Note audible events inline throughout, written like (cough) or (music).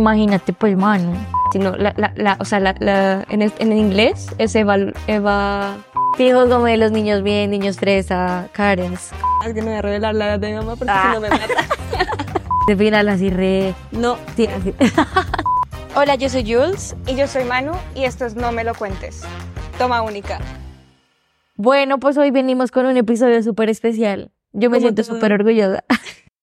Imagínate, pues, mano. Sino la, la, la, o sea, la, la, en, el, en inglés es Eva, Eva... Fijo como de los niños bien, niños fresa, Karens. Es que no voy a revelar la edad de mi mamá porque Ah. si no me mata. (laughs) De final así re... No. Sí, así. (laughs) Hola, yo soy Jules. Y yo soy Manu y esto es No Me Lo Cuentes. Toma única. Bueno, pues hoy venimos con un episodio súper especial. Yo me siento súper orgullosa.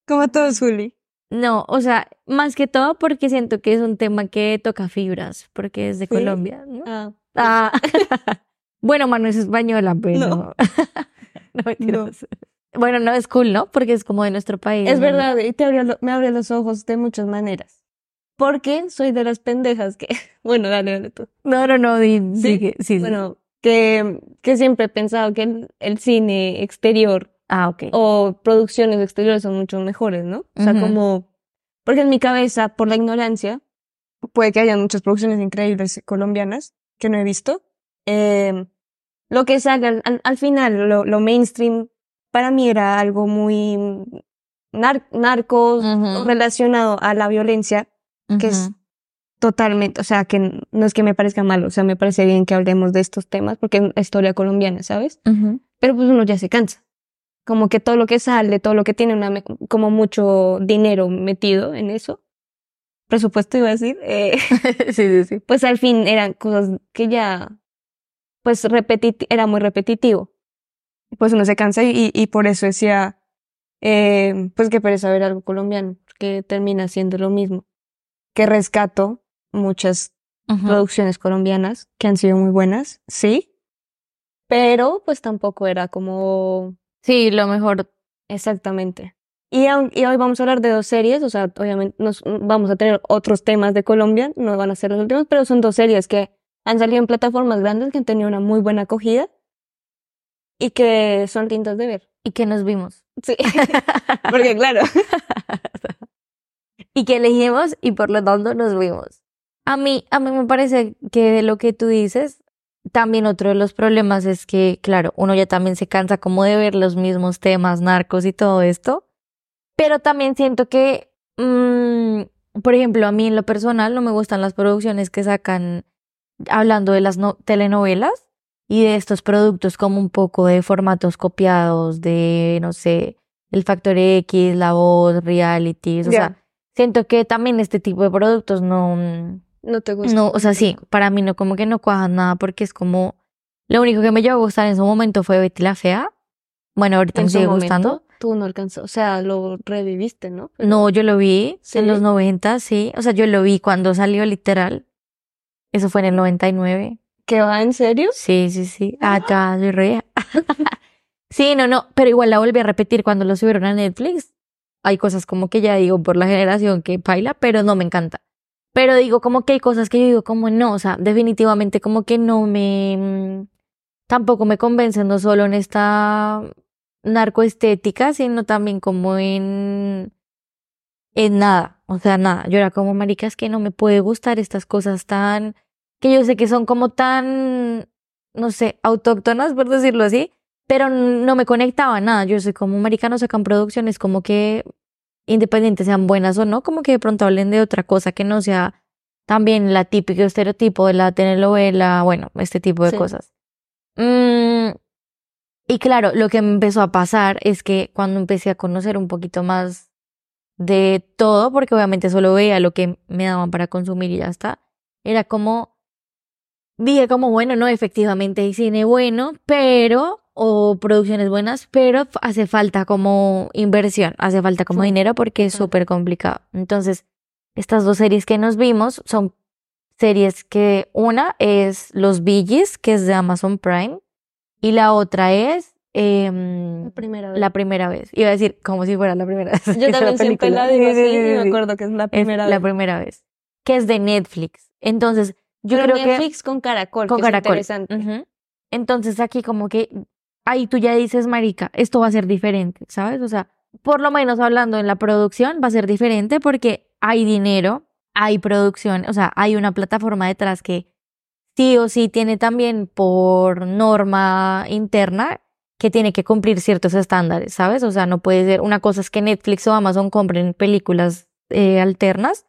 Como todo, Zuli. No, o sea, más que todo porque siento que es un tema que toca fibras, porque es de ¿Sí? Colombia. ¿no? Ah. Ah. (laughs) (laughs) bueno, Manu es española, pero. (laughs) No. No, mentiras. Bueno, no es cool, ¿no? Porque es como de nuestro país. Es ¿no? verdad, y te abrió lo- me abre los ojos de muchas maneras. Porque soy de las pendejas que... Bueno, dale, dale tú. No, no, no, di- Sí, sigue, sí, sí. Bueno, que, que siempre he pensado que el, el cine exterior Ah, ok. o producciones exteriores son mucho mejores, ¿no? O sea, como... Porque en mi cabeza, por la ignorancia, puede que haya muchas producciones increíbles colombianas que no he visto. Eh, lo que sale al, al- al final, lo, lo mainstream, para mí era algo muy nar- narcos, Ujú. relacionado a la violencia, que es totalmente, o sea, que no es que me parezca malo, o sea, me parece bien que hablemos de estos temas porque es historia colombiana, ¿sabes? Pero pues uno ya se cansa. Como que todo lo que sale, todo lo que tiene una, como mucho dinero metido en eso, presupuesto iba a decir, eh, (laughs) sí, sí, sí. pues al fin eran cosas que ya, pues repeti era muy repetitivo. Pues uno se cansa y, y por eso decía, eh, pues que pereza ver algo colombiano, que termina siendo lo mismo. Que rescato muchas producciones colombianas que han sido muy buenas, sí, pero pues tampoco era como Sí, lo mejor. exactamente. Y, y hoy vamos a hablar de dos series, o sea, obviamente nos, vamos a tener otros temas de Colombia, no van a ser los últimos, pero son dos series que han salido en plataformas grandes que han tenido una muy buena acogida y que son lindas de ver. Y que nos vimos. Sí, (laughs) porque claro, (laughs) y que elegimos y por lo tanto nos vimos. A mí, a mí me parece que de lo que tú dices, también otro de los problemas es que, claro, uno ya también se cansa como de ver los mismos temas, narcos y todo esto, pero también siento que, mm, por ejemplo, a mí en lo personal no me gustan las producciones que sacan hablando de las no- telenovelas y de estos productos como un poco de formatos copiados de, no sé, el Factor X, La Voz, realities, o sea, siento que también este tipo de productos no, mm, no te gusta. no, o sea, sí, para mí no, como que no cuajan nada porque es como, lo único que me llevó a gustar en su momento fue Betty la Fea. Bueno, ahorita me sigue gustando. tú no alcanzó, o sea, lo reviviste, ¿no? Pero- No, yo lo vi ¿Sí? en los 90, sí. O sea, yo lo vi cuando salió literal. Eso fue en el 99. ¿Qué va, en serio? Sí, sí, sí. Ah, ya, soy re. (laughs) sí, no, no, pero igual la volví a repetir cuando lo subieron a Netflix. Hay cosas como que ya digo por la generación que baila, pero no me encanta. Pero digo como que hay cosas que yo digo como no, o sea, definitivamente como que no me, mm, tampoco me convencen, no solo en esta narcoestética, sino también como en, en nada, o sea, nada. Yo era como, marica, es que no me puede gustar estas cosas tan, que yo sé que son como tan, no sé, autóctonas, por decirlo así, pero no me conectaba a nada. Yo soy como, marica, no sacan producciones como que independientes sean buenas o no, como que de pronto hablen de otra cosa que no sea también la típica estereotipo de la telenovela, bueno, este tipo de Sí. cosas. Mm, y claro, lo que me empezó a pasar es que cuando empecé a conocer un poquito más de todo, porque obviamente solo veía lo que me daban para consumir y ya está, era como, dije como, bueno, no, efectivamente hay cine bueno, pero, o producciones buenas, pero hace falta como inversión, hace falta como Sí, dinero porque es súper complicado. Entonces, estas dos series que nos vimos son series que una es Los Gees, que es de Amazon Prime, y la otra es em, La primera vez. la primera vez. Iba a decir como si fuera la primera vez. Yo (laughs) también siempre la digo Sí, así y me acuerdo que es la Es primera la vez. primera vez. Que es de Netflix. Entonces, yo Pero creo Netflix con Caracol, que con que es Caracol. Entonces aquí como que ahí tú ya dices, marica, esto va a ser diferente, ¿sabes? O sea, por lo menos hablando en la producción va a ser diferente porque hay dinero, hay producción, o sea, hay una plataforma detrás que sí o sí tiene también por norma interna que tiene que cumplir ciertos estándares, ¿sabes? O sea, no puede ser, una cosa es que Netflix o Amazon compren películas eh, alternas,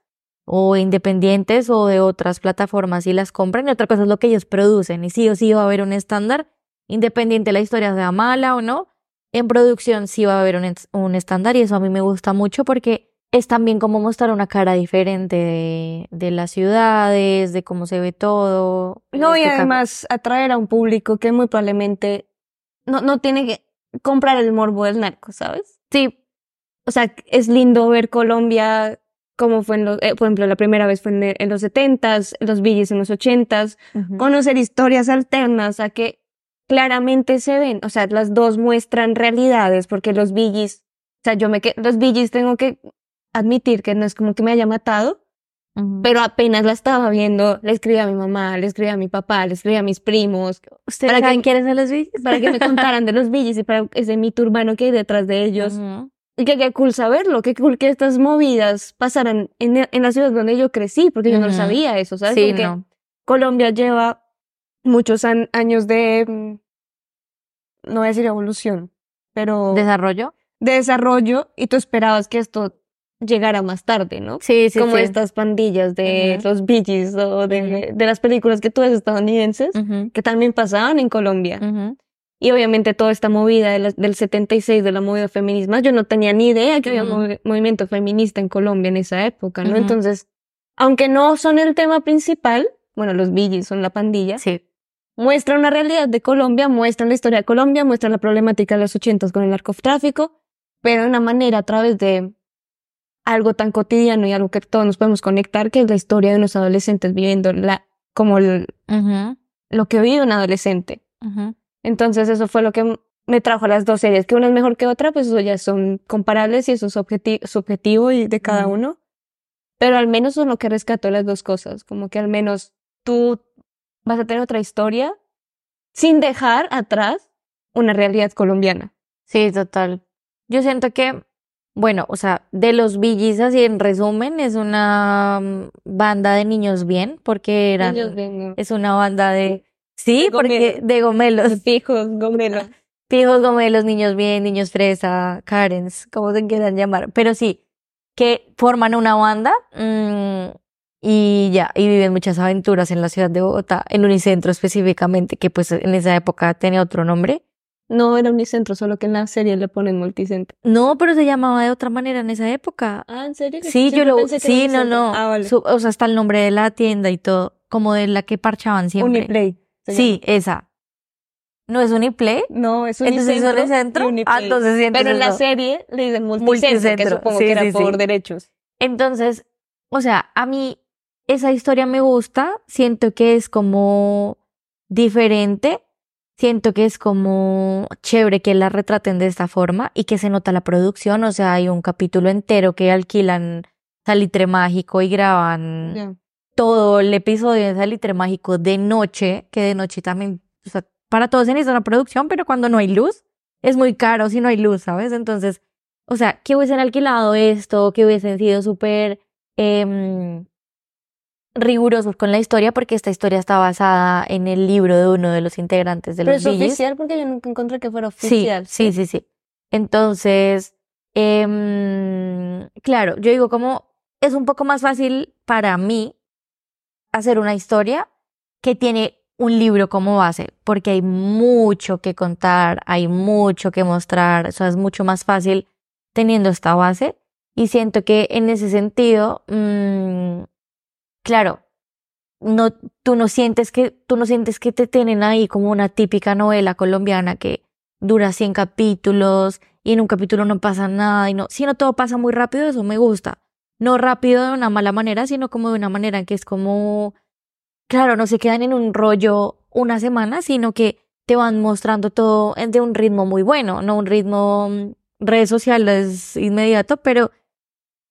o independientes o de otras plataformas y las compran y otra cosa es lo que ellos producen y sí o sí va a haber un estándar independiente la historia sea mala o no en producción sí va a haber un, un estándar y eso a mí me gusta mucho porque es también como mostrar una cara diferente de, de las ciudades, de cómo se ve todo. No, y este caso- además atraer a un público que muy probablemente no, no tiene que comprar el morbo del narco, ¿sabes? Sí, O sea, es lindo ver Colombia como fue en los, eh, por ejemplo, la primera vez fue en, en los setentas, los billes en los ochentas, conocer historias alternas a que claramente se ven, o sea, las dos muestran realidades, porque los billis, o sea, yo me que los billis tengo que admitir que no es como que me haya matado, pero apenas la estaba viendo, le escribí a mi mamá, le escribí a mi papá, le escribí a mis primos, ¿Ustedes para que- saben quiénes son los billes? para que me contaran de los billis y para ese mito urbano que hay detrás de ellos. Y que qué cool saberlo, qué cool que estas movidas pasaran en, en la ciudad donde yo crecí, porque yo no sabía eso, ¿sabes? Sí, no. Colombia lleva muchos an- años de, mm, no voy a decir evolución, pero ¿Desarrollo? de desarrollo y tú esperabas que esto llegara más tarde, ¿no? Sí, sí, Como sí. estas pandillas de los Gees o de, de las películas que tú ves estadounidenses, que también pasaban en Colombia. Y obviamente toda esta movida de la- del 76 de la movida feminismo, yo no tenía ni idea que había movimiento feminista en Colombia en esa época, ¿no? Entonces, aunque no son el tema principal, bueno, los Gees son la pandilla, Sí. Muestran una realidad de Colombia, muestran la historia de Colombia, muestran la problemática de los ochentas con el narcotráfico, pero de una manera a través de algo tan cotidiano y algo que todos nos podemos conectar, que es la historia de unos adolescentes viviendo la, como el- lo que vive un adolescente. Entonces eso fue lo que me trajo a las dos series, que una es mejor que otra, pues eso ya son comparables y eso es objeti- subjetivo y de cada uno. Pero al menos es lo que rescató las dos cosas, como que al menos tú vas a tener otra historia sin dejar atrás una realidad colombiana. Sí, total. Yo siento que, bueno, o sea, de los Gees, así en resumen, es una mm, banda de niños bien, porque eran, Ellos ven, es una banda de, sí, De porque gomelos. de gomelos, Los pijos, gomelos. pijos gomelos, niños bien, niños fresa, Karens, como se quieran llamar, pero sí, que forman una banda mm, y ya, y viven muchas aventuras en la ciudad de Bogotá, en Unicentro específicamente, que pues en esa época tenía otro nombre. No era unicentro, solo que en la serie le ponen multicentro. No, pero se llamaba de otra manera en esa época. Ah, ¿en serio? Sí, yo lo, pensé que era sí, no, unicentro. no. Ah, vale. Su- o sea, hasta el nombre de la tienda y todo, como de la que parchaban siempre. Uniplay. Sí, esa. ¿No es Uniplay? No, es Entonces es Unicentro. Unicentro. Uniplay. Ah, entonces sí, Pero en la no. serie le dicen multicentro, que Multicentro, supongo sí, que era sí, por derechos. Entonces, o sea, a mí esa historia me gusta, siento que es como diferente, siento que es como chévere que la retraten de esta forma y que se nota la producción, o sea, hay un capítulo entero que alquilan Salitre Mágico y graban todo el episodio de Salitre Mágico de noche, que de noche también, o sea, para todos se necesita una producción, pero cuando no hay luz, es muy caro si no hay luz, ¿sabes? Entonces, o sea, que hubiesen alquilado esto, que hubiesen sido súper em, rigurosos con la historia, porque esta historia está basada en el libro de uno de los integrantes de Pero los es Bee Gees. oficial porque yo nunca encontré que fuera oficial. sí, sí, sí. Entonces, em, claro, yo digo como es un poco más fácil para mí hacer una historia que tiene un libro como base, porque hay mucho que contar, hay mucho que mostrar, o sea, es mucho más fácil teniendo esta base. Y siento que en ese sentido, mm, claro, no, tú no sientes que, tú no sientes que te tienen ahí como una típica novela colombiana que dura 100 capítulos y en un capítulo no pasa nada y no, sino todo pasa muy rápido, eso me gusta. No rápido de una mala manera, sino como de una manera que es como, claro, no se quedan en un rollo una semana, sino que te van mostrando todo en- de un ritmo muy bueno, no un ritmo mm, redes sociales inmediato, pero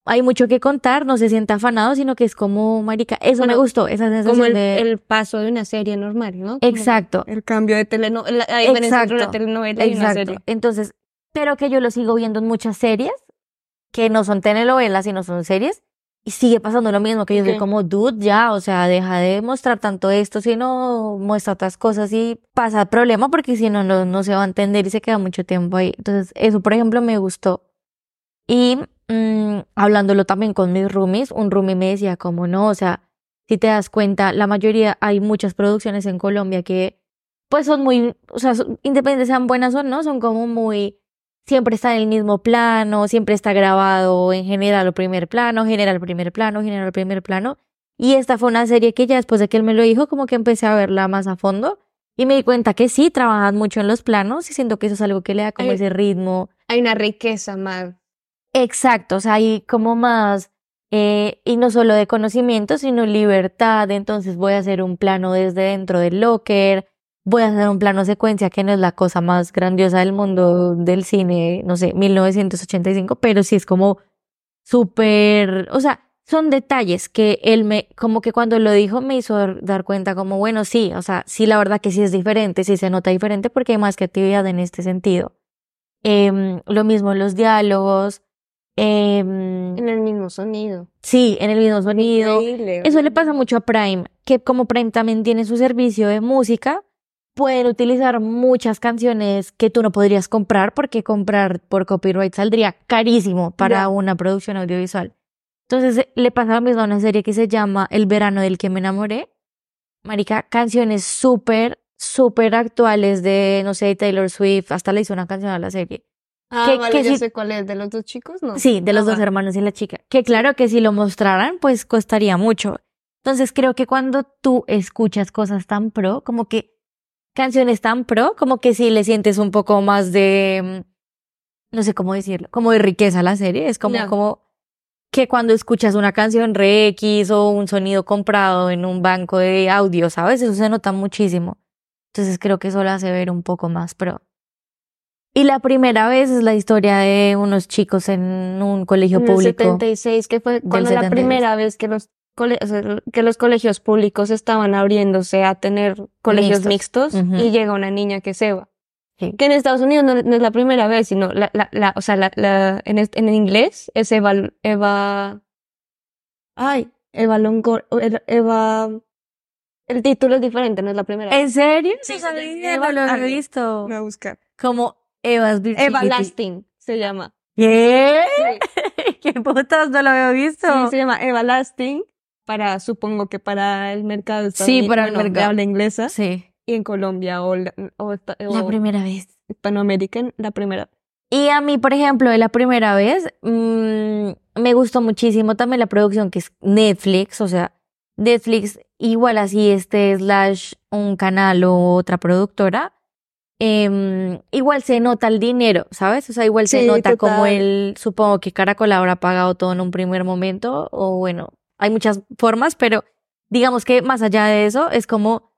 hay mucho que contar, no se siente afanado, sino que es como, marica, eso me Bueno, gustó, esa sensación Como el, de... el paso de una serie normal, ¿no? Como Exacto. El cambio de telenovela, la diferencia entre una telenovela y una serie. Entonces, pero que yo lo sigo viendo en muchas series, que no son telenovelas, sino son series, y sigue pasando lo mismo, que yo soy como, dude, ya, o sea, deja de mostrar tanto esto, sino muestra otras cosas y pasa el problema, porque si no, no, no se va a entender y se queda mucho tiempo ahí. Entonces, eso, por ejemplo, me gustó. Y mm, hablándolo también con mis roomies, un roomie me decía como no, o sea, si te das cuenta, la mayoría, hay muchas producciones en Colombia que pues son muy, o sea, independientes sean buenas o no, son como muy, siempre está en el mismo plano, siempre está grabado en general el primer plano, general primer plano, general primer plano. Y esta fue una serie que ya después de que él me lo dijo, como que empecé a verla más a fondo y me di cuenta que sí, trabajan mucho en los planos y siento que eso es algo que le da como ese ritmo. Hay una riqueza más. Exacto, o sea, hay como más, eh, y no solo de conocimiento, sino libertad. Entonces voy a hacer un plano desde dentro del locker, voy a hacer un plano secuencia que no es la cosa más grandiosa del mundo del cine, no sé, 1985, pero sí es como súper, o sea, son detalles que él me, como que cuando lo dijo me hizo dar, cuenta como, bueno, sí, o sea, sí, la verdad que sí es diferente, sí se nota diferente porque hay más creatividad en este sentido. Em, lo mismo los diálogos, em, En el mismo sonido. sí, en el mismo sonido. Increíble. Eso le pasa mucho a Prime, que como Prime también tiene su servicio de música, pueden utilizar muchas canciones que tú no podrías comprar porque comprar por copyright saldría carísimo para una producción audiovisual. Entonces eh, le pasa lo mismo a una serie que se llama El verano del que me enamoré. Marica, canciones súper, súper actuales de, no sé, Taylor Swift, hasta le hizo una canción a la serie. Ah, que- vale, que sí- sé cuál es. ¿De los dos chicos? No. Sí, de los Ah, dos hermanos y la chica. Que claro que si lo mostraran, pues costaría mucho. Entonces creo que cuando tú escuchas cosas tan pro, como que canciones tan pro, como que sí le sientes un poco más de, mm, no sé cómo decirlo, como de riqueza a la serie. Es como, como que cuando escuchas una canción re X o un sonido comprado en un banco de audio, ¿sabes? Eso se nota muchísimo. Entonces creo que eso lo hace ver un poco más pro. Y la primera vez es la historia de unos chicos en un colegio En el público. 76, que fue cuando la 76. primera vez que los, cole- o sea, que los colegios públicos estaban abriéndose a tener colegios Mixtos. mixtos, Ujú. y llega una niña que se va. Sí. Que en Estados Unidos no, no es la primera vez, sino la, la, la, o sea, la, la, en, est- en inglés es Eva, Eva, ay, Eva Longoria, Eva, el título es diferente, no es la primera vez. ¿En serio? Sí, sí, sabía, Eva- no lo había visto. Voy a buscar. Como Eva's Virginity. Everlasting se llama. ¿Qué? Sí. (laughs) ¿Qué putas? No lo había visto. Sí, se llama Everlasting para, supongo que para el mercado Sí, para el bueno, de mercado. habla inglesa Sí, y en Colombia o, la- o, esta- la o primera vez. Hispanoamérica la primera. Y a mí, por ejemplo, de la primera vez, mm, me gustó muchísimo también la producción que es Netflix, o sea, Netflix igual así este slash un canal o otra productora, em, igual se nota el dinero, ¿sabes? O sea, igual se nota como el, supongo que Caracol habrá pagado todo en un primer momento, o bueno, hay muchas formas, pero digamos que más allá de eso, es como,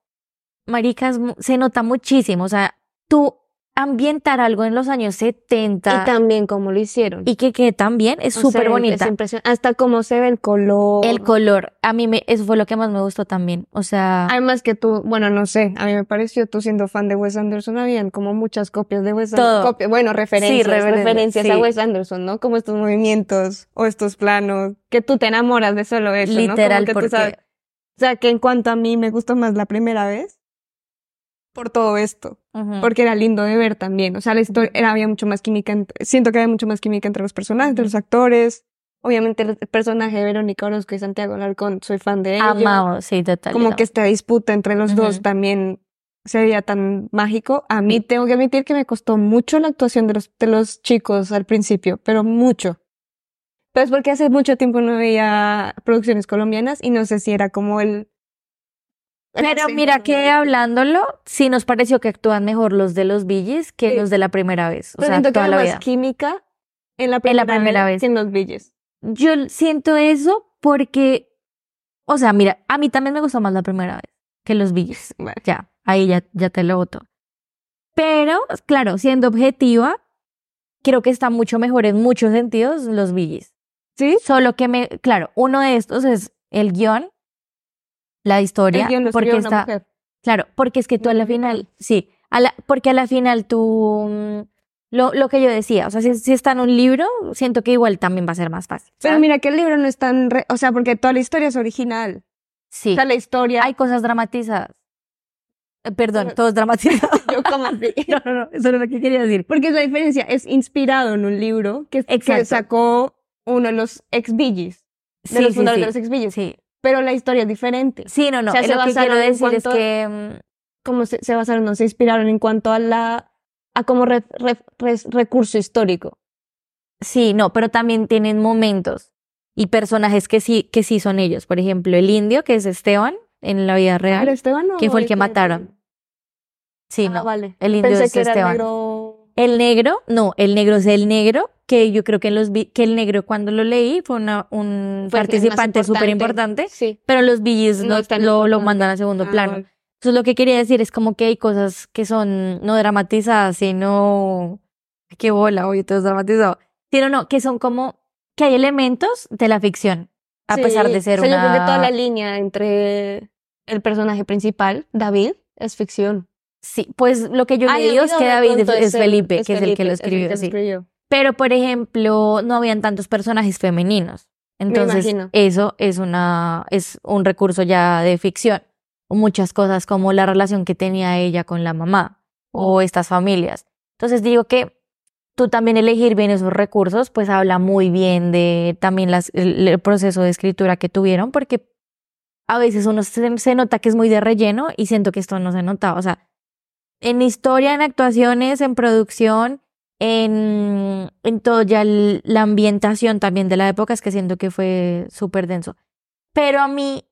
maricas, se nota muchísimo, o sea, tú ambientar algo en los años 70 Y también como lo hicieron. y que quede tan bien, es súper bonita. Es impresionante. Hasta cómo se ve el color. El color, a mí me, eso fue lo que más me gustó también. O sea, Además que tú, bueno, no sé, a mí me pareció, tú siendo fan de Wes Anderson, habían como muchas copias de Wes. Anderson. Bueno, referencias, referencias, referencias a sí. Wes Anderson, ¿no? Como estos movimientos o estos planos, que tú te enamoras de solo eso, ¿no? literal, Como que tú porque sabes- O sea, que en cuanto a mí me gustó más la primera vez por todo esto, porque era lindo de ver también. O sea, la historia, era, había mucho más química, ent- siento que había mucho más química entre los personajes, entre los actores. Obviamente el personaje de Verónica Orozco y Santiago Alarcón, soy fan de ellos. amado, sí, total. Como que esta disputa entre los dos también se veía tan mágico. A mí tengo que admitir que me costó mucho la actuación de los, de los chicos al principio, pero mucho. Pero es porque hace mucho tiempo no veía producciones colombianas y no sé si era como el... Pero mira que hablándolo, sí nos pareció que actúan mejor los de los Billys que Sí. los de la primera vez. O Pero sea, toda la más vida. química en la En primera, la primera vez. que en los billes. Yo siento eso porque, o sea, mira, a mí también me gustó más la primera vez que los Billys. Bueno, Ya, ahí ya, ya te lo voto. Pero, claro, siendo objetiva, creo que está mucho mejor en muchos sentidos los Billys. ¿Sí? Solo que me, claro, uno de estos es el guion, la historia, porque una está, mujer. claro, porque es que tú a la final, sí, a la, porque a la final tú, mm, lo, lo que yo decía, o sea, si, si está en un libro, siento que igual también va a ser más fácil. Pero mira que el libro no es tan... re- O sea, porque toda la historia es original. sí, O sea, la historia... hay cosas dramatizadas. Eh, Perdón, Pero- todo es dramatizado. (laughs) Yo como así. (laughs) no, no, no, eso no es lo que quería decir. Porque la diferencia es inspirado en un libro que, que sacó uno de los ex Billys, de Sí, los fundadores sí. de los ex Billys. Sí. Pero la historia es diferente. Sí, no, no. O sea, se lo que quiero decir es cuanto- que mm, Cómo se, se basaron, no se inspiraron en cuanto a la a como re- re- recurso histórico. Sí, no, pero también tienen momentos y personajes que sí, que sí son ellos. Por ejemplo, el indio, que es Esteban en la vida ¿Pero real. Esteban o ¿Quién fue el que mataron? Sí, Ah, no. vale. el indio Pensé es que era Esteban. negro. El negro, no, el negro es el negro, que yo creo que en los vi- que el negro cuando lo leí fue una, un Fue participante súper importante, Sí. pero los billis No lo, mandan a segundo Ah, plano. Entonces lo que quería decir es como que hay cosas que son no dramatizadas, sino qué bola, oye, todo es dramatizado. Sino no, que son como que hay elementos de la ficción, a Sí, pesar de ser o sea, yo creo que una toda la línea entre el personaje principal, David, es ficción. Sí, pues lo que yo Ay, le digo es que David es, es el- Felipe, es que es el que lo Felipe, escribió, que sí. escribió. Pero, por ejemplo, no habían tantos personajes femeninos. Entonces, eso es una, es un recurso ya de ficción. Muchas cosas como la relación que tenía ella con la mamá o estas familias. Entonces digo que tú también elegir bien esos recursos, pues habla muy bien de también las, el, el proceso de escritura que tuvieron, porque a veces uno se, se nota que es muy de relleno y siento que esto no se notaba. O sea, en historia, en actuaciones, en producción, en, en todo ya el- la ambientación también de la época, es que siento que fue súper denso. Pero a mí,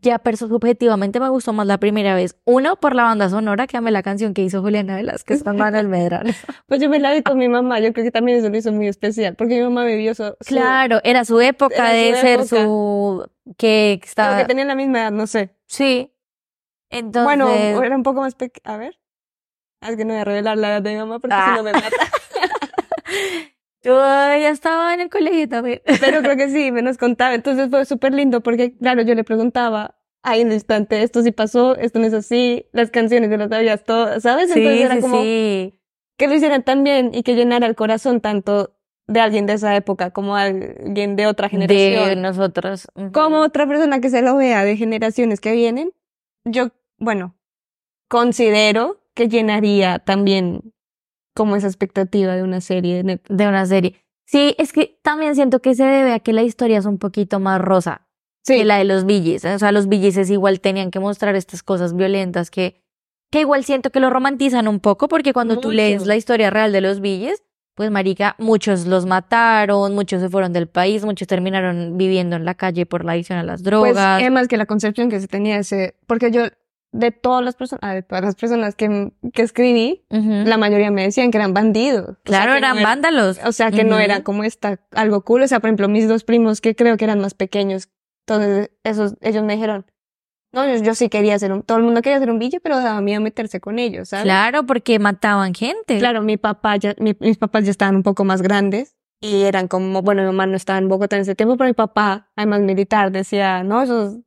ya perso subjetivamente me gustó más la primera vez. Uno, por la banda sonora, que amé la canción que hizo Juliana Velázquez con Manuel Medrano. (laughs) Pues yo me la vi con mi mamá, yo creo que también eso lo hizo muy especial, porque mi mamá vivió su- Claro, era su época Era de su ser época. su... que creo estaba... que tenían la misma edad, no sé. Sí. Entonces... Bueno, era un poco más pequeña. A ver. Ah, Es que no voy a revelar la edad de mi mamá porque Ah. si no me mata. (laughs) yo ya estaba en el colegio también. Pero creo que sí, me nos contaba. Entonces fue súper lindo porque, claro, yo le preguntaba ahí en el instante, esto sí pasó, esto no es así, las canciones yo las sabías todas, ¿sabes? Entonces Sí, era sí, como sí. que lo hicieran tan bien y que llenara el corazón tanto de alguien de esa época como alguien de otra generación. De nosotros. Ujú. como otra persona que se lo vea de generaciones que vienen, yo, bueno, considero que llenaría también como esa expectativa de una serie de una serie. Sí, es que también siento que se debe a que la historia es un poquito más rosa que la de los Billys. O sea, los Billys igual tenían que mostrar estas cosas violentas que, que igual siento que lo romantizan un poco porque cuando tú lees la historia real de los Billys, pues marica, muchos los mataron, muchos se fueron del país, muchos terminaron viviendo en la calle por la adicción a las Pues drogas. es más que la concepción que se tenía ese, porque yo de todas las personas, ah, de todas las personas que, que escribí, la mayoría me decían que eran bandidos. O sea, claro, eran no era- vándalos. O sea, que no era como esta, algo cool. O sea, por ejemplo, mis dos primos, que creo que eran más pequeños, entonces esos, ellos me dijeron, no, yo, yo sí quería ser un, todo el mundo quería ser un billo, pero daba miedo meterse con ellos, ¿sabes? Claro, porque mataban gente. Claro, mi papá ya, mi- mis papás ya estaban un poco más grandes y eran como, bueno, mi mamá no estaba en Bogotá en ese tiempo, pero mi papá, además militar, decía, no, esos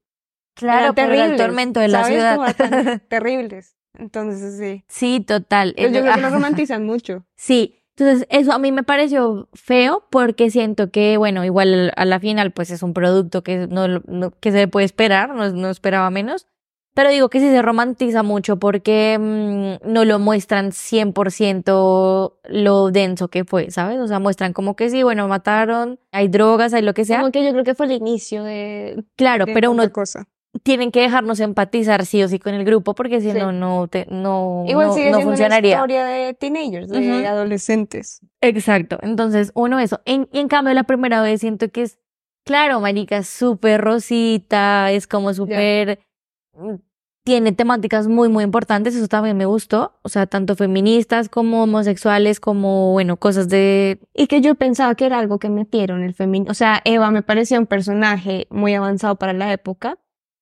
Claro, eran terribles. el tormento de la ¿sabes? ciudad. Como (laughs) eran terribles. Entonces, sí. sí, total. Pero yo creo que lo (laughs) romantizan mucho. Sí, entonces eso a mí me pareció feo porque siento que, bueno, igual a la final pues es un producto que no, no- que se puede esperar, no, no esperaba menos, pero digo que sí se romantiza mucho porque mm, no lo muestran 100% lo denso que fue, ¿sabes? O sea, muestran como que sí, bueno, mataron, hay drogas, hay lo que sea, Como que yo creo que fue el inicio de, claro, de pero uno cosa. Tienen que dejarnos empatizar sí o sí con el grupo porque si Sí. no, no, te, no, Igual no, sigue no siendo funcionaría. una historia de teenagers, de adolescentes. Exacto. Entonces, uno eso. En- y en cambio, la primera vez siento que es, claro, marica, es súper rosita, es como súper, mm, tiene temáticas muy, muy importantes, eso también me gustó. O sea, tanto feministas como homosexuales, como, bueno, cosas de... Y que yo pensaba que era algo que metieron el feminismo. O sea, Eva me parecía un personaje muy avanzado para la época.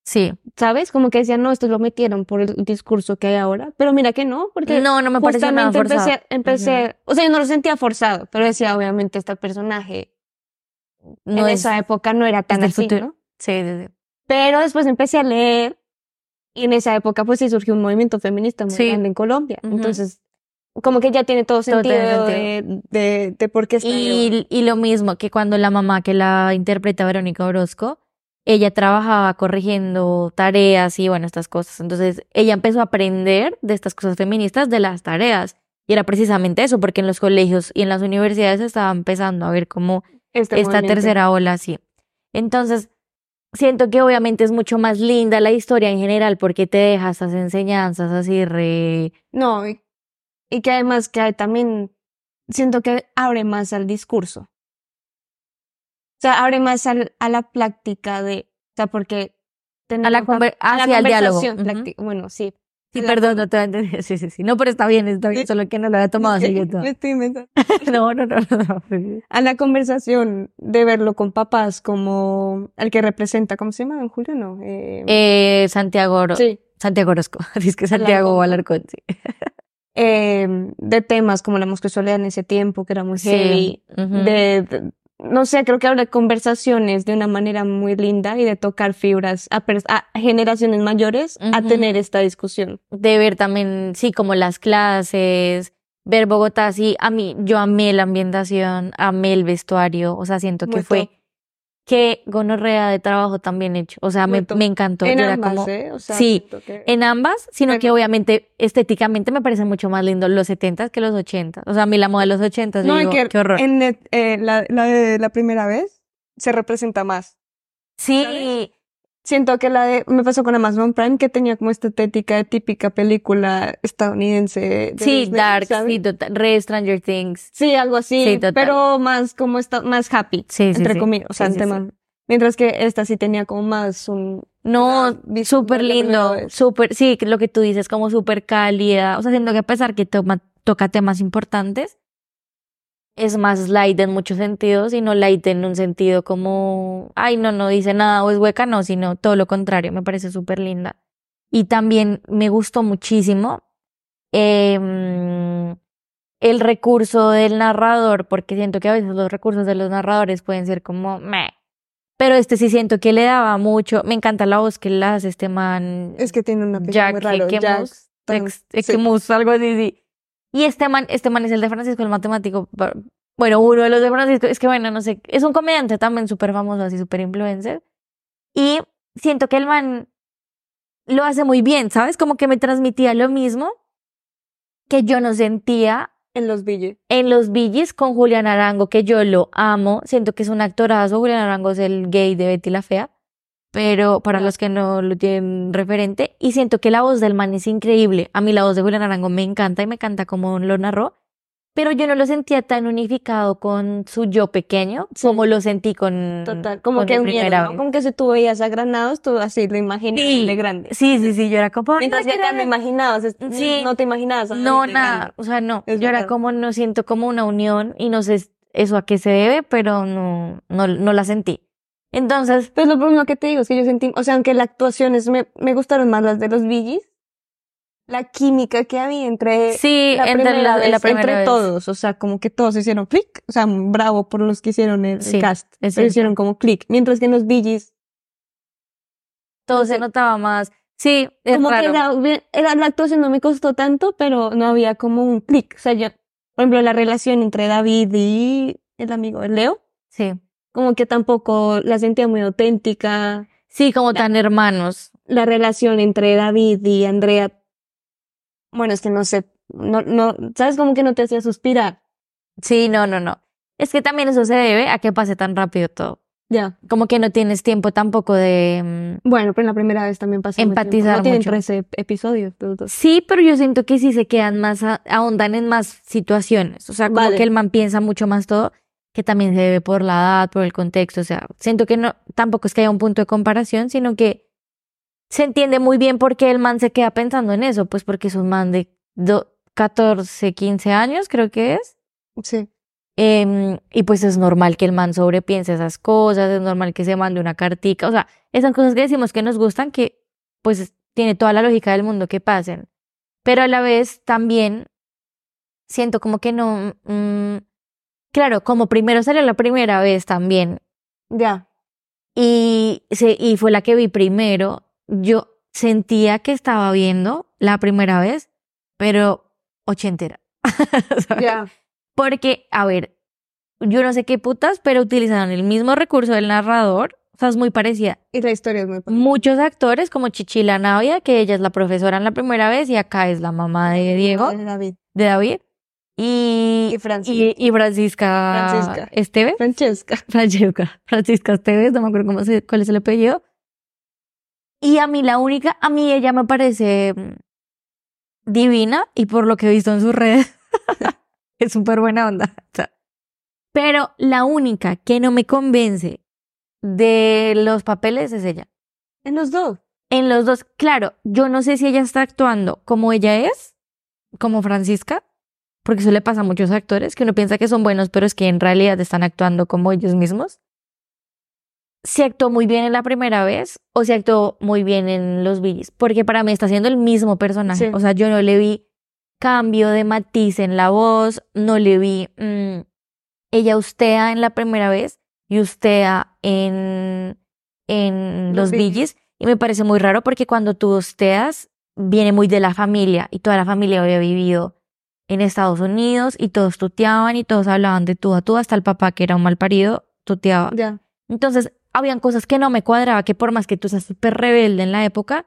Sí. ¿Sabes? Como que decían, no, esto lo metieron por el discurso que hay ahora. Pero mira que no, porque No, no me pareció nada forzado. empecé, empecé, o sea, yo no lo sentía forzado, pero decía, obviamente, este personaje No en es, esa época no era tan del así, futuro. ¿no? Sí, sí, sí. Pero después empecé a leer y en esa época pues sí surgió un movimiento feminista muy Sí. grande en Colombia. Entonces, como que ya tiene todo Todo sentido, de, de, de por qué está. Y, y lo mismo que cuando la mamá que la interpreta Verónica Orozco, ella trabajaba corrigiendo tareas y bueno, estas cosas. Entonces, ella empezó a aprender de estas cosas feministas de las tareas. Y era precisamente eso, porque en los colegios y en las universidades estaba empezando a ver cómo Este esta movimiento. tercera ola, sí. Entonces, siento que obviamente es mucho más linda la historia en general porque te deja estas enseñanzas así re... No, y, y que además que hay también siento que abre más al discurso. O sea, abre más al, a la práctica de, o sea, porque A la, conver- a la hacia el diálogo. Bueno, sí. Sí, perdón, no te voy a entender. (laughs) Sí, sí, sí. No, pero está bien, está bien. Solo que no lo había tomado así que todo. Me estoy inventando. (laughs) No, no, no, no. no. A la conversación de verlo con papás como el que representa, ¿cómo se llama? Julio, no. Eh, Eh, Santiago, Oro- sí. Santiago Orozco. (laughs) Dice que Santiago Alarcón. Sí. Eh, de temas como la homosexualidad en ese tiempo, que era muy heavy. Sí. de- no sé, creo que habla de conversaciones de una manera muy linda y de tocar fibras a, a generaciones mayores a tener esta discusión. de ver también, sí, como las clases, ver Bogotá, sí, a mí, yo amé la ambientación, amé el vestuario, o sea, siento que fue, que gonorrea de trabajo también hecho, o sea, me, me encantó, En era ambas, como, ¿eh? O sea, sí, que- en ambas, sino que obviamente estéticamente me parece mucho más lindo los 70 que los 80, o sea, a mí la moda de los 80, no, digo, que qué horror. en eh, la, la de la primera vez se representa más. Sí. Siento que la de, me pasó con Amazon Prime, que tenía como esta estética de típica película estadounidense. de sí, Disney, Dark, ¿sabes? sí, total, re Stranger Things, Sí, algo así, Sí, total. pero más como esta, más happy, sí, sí, entre comillas, o sea, tema- Mientras que esta sí tenía como más un... No, súper lindo, súper, sí, lo que tú dices, como súper cálida. O sea, siento que a pesar que toma, toca temas importantes, es más light en muchos sentidos y no light en un sentido como, ay, no, no dice nada o es hueca, no, sino todo lo contrario, me parece súper linda. Y también me gustó muchísimo em, el recurso del narrador, porque siento que a veces los recursos de los narradores pueden ser como, meh. Pero este sí siento que le daba mucho. Me encanta la voz que le hace este man. Es que tiene Jack muy raro. Ekemus, Jack sí. Ekemus, algo así, sí. Y este man, este man es el de Francisco, el matemático. Bueno, uno de los de Francisco. Es que bueno, no sé. Es un comediante también súper famoso, así súper influencer. Y siento que el man lo hace muy bien, ¿sabes? Como que me transmitía lo mismo que yo no sentía en los Ville. en Los Billys con Julián Arango, que yo lo amo. Siento que es un actorazo. Julián Arango es el gay de Betty la Fea. Pero para los que no lo tienen referente, y siento que la voz del man es increíble. A mí la voz de Julián Arango me encanta y me encanta como lo narró. Pero yo no lo sentía tan unificado con su yo pequeño como lo sentí con, Total. Como con que mi unieron, primera ¿no? Como que si tú veías a Granados, tú así lo imaginas Sí. de grande. Sí, sí, sí, yo era como... Mientras "No, que no imaginabas, es- Sí. no te imaginabas. a No, nada, grande. o sea, no. Es Yo era verdad. como, no siento como una unión y no sé eso a qué se debe, pero no, no, no la sentí. Entonces, Pues lo primero que te digo es que yo sentí, o sea, aunque las actuaciones me, me gustaron más las de los Billys, la química que había entre sí, la entre primera la, vez, la primera entre vez. todos, o sea, como que todos hicieron clic, o sea, bravo por los que hicieron el, Sí, cast, pero hicieron como clic, mientras que en los Billys Todo se notaba más. Sí, es como raro. que era, era- la actuación no me costó tanto, pero no había como un clic, o sea, yo, por ejemplo, la relación entre David y el amigo, Leo, Sí. Como que tampoco la sentía muy auténtica, Sí, como tan hermanos. la relación entre David y Andrea, bueno, es que no sé, no, no, sabes como que no te hacía suspirar, Sí, no, no, no. Es que también eso se debe a que pase tan rápido todo. ya. Como que no tienes tiempo tampoco de... mm, Bueno, pero en la primera vez también pasó. Empatizar No tienen mucho. 13 episodios. Sí, pero yo siento que sí se quedan más, a- ahondan en más situaciones. O sea, como Vale. que el man piensa mucho más todo, que también se debe por la edad, por el contexto. O sea, siento que no, tampoco es que haya un punto de comparación, sino que se entiende muy bien por qué el man se queda pensando en eso. Pues porque es un man de do- 14, 15 años, creo que es. Sí. Em, y pues es normal que el man sobrepiense esas cosas, es normal que se mande una cartica, o sea, esas cosas que decimos que nos gustan, que pues tiene toda la lógica del mundo que pasen. Pero a la vez también siento como que no, mm, claro, como primero salió la primera vez también, Ya. y, se, y fue la que vi primero, yo sentía que estaba viendo la primera vez, pero ochentera. (laughs) Ya. Porque, a ver, yo no sé qué putas, pero utilizaron el mismo recurso del narrador. O sea, es muy parecida. Y la historia es muy parecida. Muchos actores, como Chichila Navia, que ella es la profesora en la primera vez y acá es la mamá de Diego, De David. de David. Y, Y Francis. y, y Francisca, Francisca. Esteve. Francesca. (laughs) Francesca, Francisca Esteves, no me acuerdo cómo se, cuál es el apellido. Y a mí la única, a mí ella me parece mm, divina y por lo que he visto en sus redes, (laughs) es súper buena onda. Pero la única que no me convence de los papeles es ella. En los dos. En los dos, claro, yo no sé si ella está actuando como ella es, como Francisca, porque eso le pasa a muchos actores, que uno piensa que son buenos, pero es que en realidad están actuando como ellos mismos. Si actuó muy bien en la primera vez o si actuó muy bien en Los Billies, porque para mí está siendo el mismo personaje. Sí. O sea, yo no le vi cambio de matiz en la voz, no le vi... mm, ella ustea en la primera vez y ustea en, en Los Los. Billies. Y me parece muy raro porque cuando tú hosteas, viene muy de la familia y toda la familia había vivido en Estados Unidos y todos tuteaban y todos hablaban de tú a tú, hasta el papá que era un mal parido tuteaba. Entonces, habían cosas que no me cuadraba, que por más que tú seas súper rebelde en la época,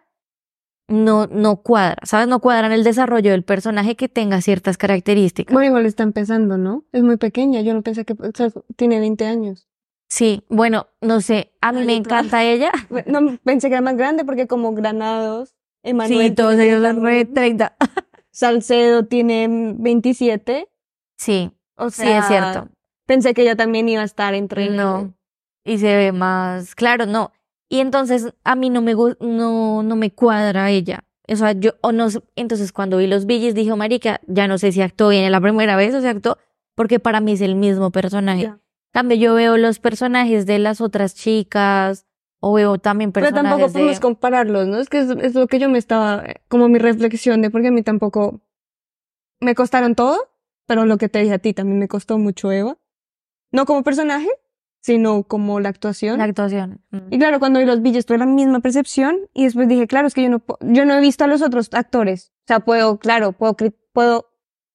no, no cuadra, ¿sabes? No cuadra en el desarrollo del personaje que tenga ciertas características. Bueno, igual está empezando, ¿no? Es muy pequeña. Yo no pensé que o sea, tiene 20 años. Sí, bueno, no sé, a mí Ay, me encanta ella. (laughs) No, pensé que era más grande porque como Granados, Emanuel Sí, todos ellos son 30, 30. (laughs) Salcedo tiene 27. Sí, O sí, sea, es cierto. Pensé que ella también iba a estar entre... No. Y se ve más, claro, no. Y entonces a mí no me no, no me cuadra ella. O sea, yo, o no, entonces cuando vi los billes dije, marica, ya no sé si actuó bien en la primera vez o si actuó, porque para mí es el mismo personaje. Ya. Cambio, yo veo los personajes de las otras chicas, o también Pero personajes tampoco podemos de... compararlos, ¿no? Es que es, es lo que yo me estaba, eh, como mi reflexión de porque a mí tampoco me costaron todo, pero lo que te dije a ti también me costó mucho Eva. No como personaje, sino como la actuación. la actuación. Mm. Y claro, cuando vi los billes tuve la misma percepción y después dije, claro, es que yo no, yo no he visto a los otros actores. O sea, puedo, claro, puedo, puedo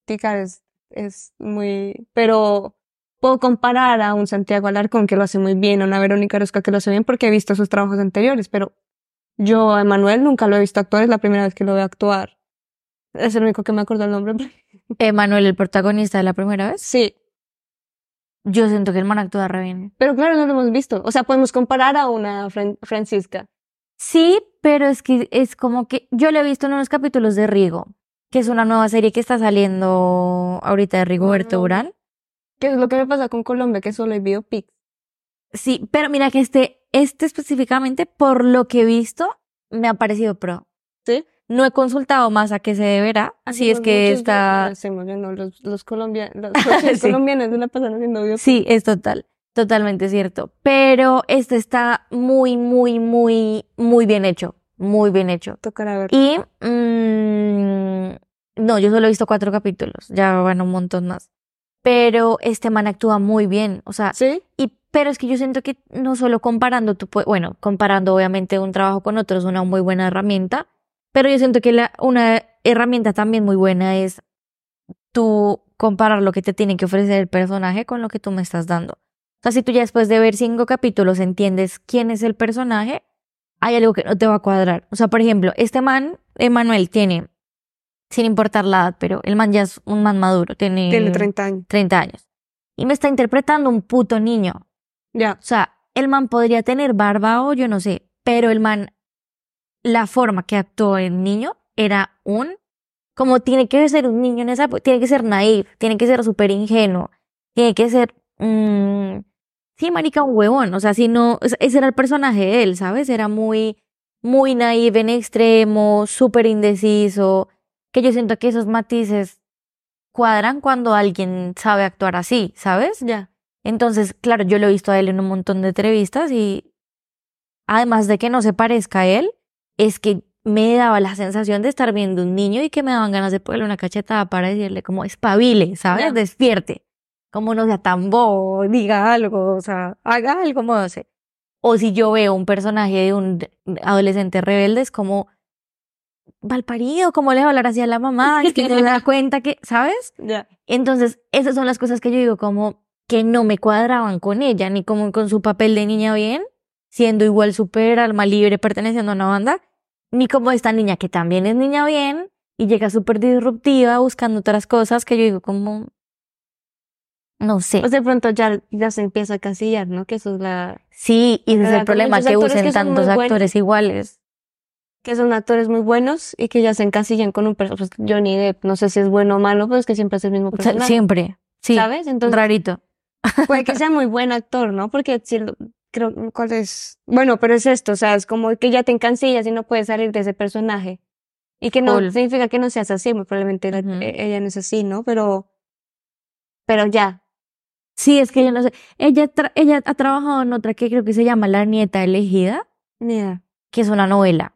criticar, es, es muy, pero puedo comparar a un Santiago Alarcón que lo hace muy bien, a una Verónica Orozco que lo hace bien porque he visto sus trabajos anteriores, pero yo a Emanuel nunca lo he visto actuar, es la primera vez que lo veo actuar. Es el único que me acuerdo el nombre. (laughs) Emanuel, el protagonista de la primera vez. Sí, Yo siento que el man actúa re bien. pero claro, no lo hemos visto. O sea, podemos comparar a una Fran- Francisca. Sí, pero es que es como que yo lo he visto en unos capítulos de Rigo, que es una nueva serie que está saliendo ahorita de Rigoberto Ah. Urán. ¿Qué es lo que me pasa con Colombia? Que solo hay biopics. Sí, pero mira que este, este específicamente, por lo que he visto, me ha parecido pro. ¿Sí? No he consultado más a qué se deberá, así es que está... hacemos, no, los, los colombianos, los, (laughs) Sí. colombianos la pasan haciendo biopics. Sí, es total, totalmente cierto. Pero este está muy, muy, muy, muy bien hecho, muy bien hecho. Tocará ver. Y mm, no, yo solo he visto cuatro capítulos, ya van un montón más. Pero este man actúa muy bien, o sea, ¿Sí? y pero es que yo siento que no solo comparando, tú pue- bueno, comparando obviamente un trabajo con otro es una muy buena herramienta, pero yo siento que la, una herramienta también muy buena es tú comparar lo que te tiene que ofrecer el personaje con lo que tú me estás dando. O sea, si tú ya después de ver cinco capítulos entiendes quién es el personaje, hay algo que no te va a cuadrar. O sea, por ejemplo, este man, Emanuel, tiene, sin importar la edad, pero el man ya es un man maduro, tiene, Tiene 30 años. 30 años. Y me está interpretando un puto niño. Ya. O sea, el man podría tener barba o yo no sé, pero el man, la forma que actuó el niño era un, como tiene que ser un niño en esa, época, tiene que ser naive, tiene que ser súper ingenuo, tiene que ser, mm, sí, marica, un huevón, o sea, si no, es- ese era el personaje de él, ¿sabes? Era muy, muy naive en extremo, súper indeciso, que yo siento que esos matices cuadran cuando alguien sabe actuar así, ¿sabes? Ya. Entonces, claro, yo lo he visto a él en un montón de entrevistas y además de que no se parezca a él, es que me daba la sensación de estar viendo un niño y que me daban ganas de ponerle una cachetada para decirle como espabile, ¿sabes? Despierte. Como no sea tan bobo, diga algo, o sea, haga algo, no sé. O si yo veo un personaje de un adolescente rebelde, es como, Valparido, ¿cómo le va a hablar así a la mamá? Es que no se da (laughs) cuenta que, ¿sabes? Entonces, esas son las cosas que yo digo como que no me cuadraban con ella, ni como con su papel de niña bien, siendo igual súper alma libre, perteneciendo a una banda, ni como esta niña que también es niña bien, y llega súper disruptiva buscando otras cosas que yo digo como, no sé. Pues de pronto ya, ya se empieza a casillar, ¿no? Que eso es la... Sí, y ese es el problema, que usen que tantos actores iguales. Que son actores muy buenos y que ya se encasillan con un personaje. Pues Johnny Depp, no sé si es bueno o malo, pero es que siempre es el mismo O sea, personaje. siempre, sí, ¿Sabes? Entonces, rarito. puede que sea muy buen actor, ¿no? Porque si lo- creo, ¿cuál es? Bueno, pero es esto, o sea, es como que ya te encasillas y no puedes salir de ese personaje. Y que no significa que no seas así, muy probablemente e- ella no es así, ¿no? Pero, pero ya. Sí, es que yo no sé. Ella, tra- ella ha trabajado en otra que creo que se llama La Nieta Elegida, Mira. que es una novela.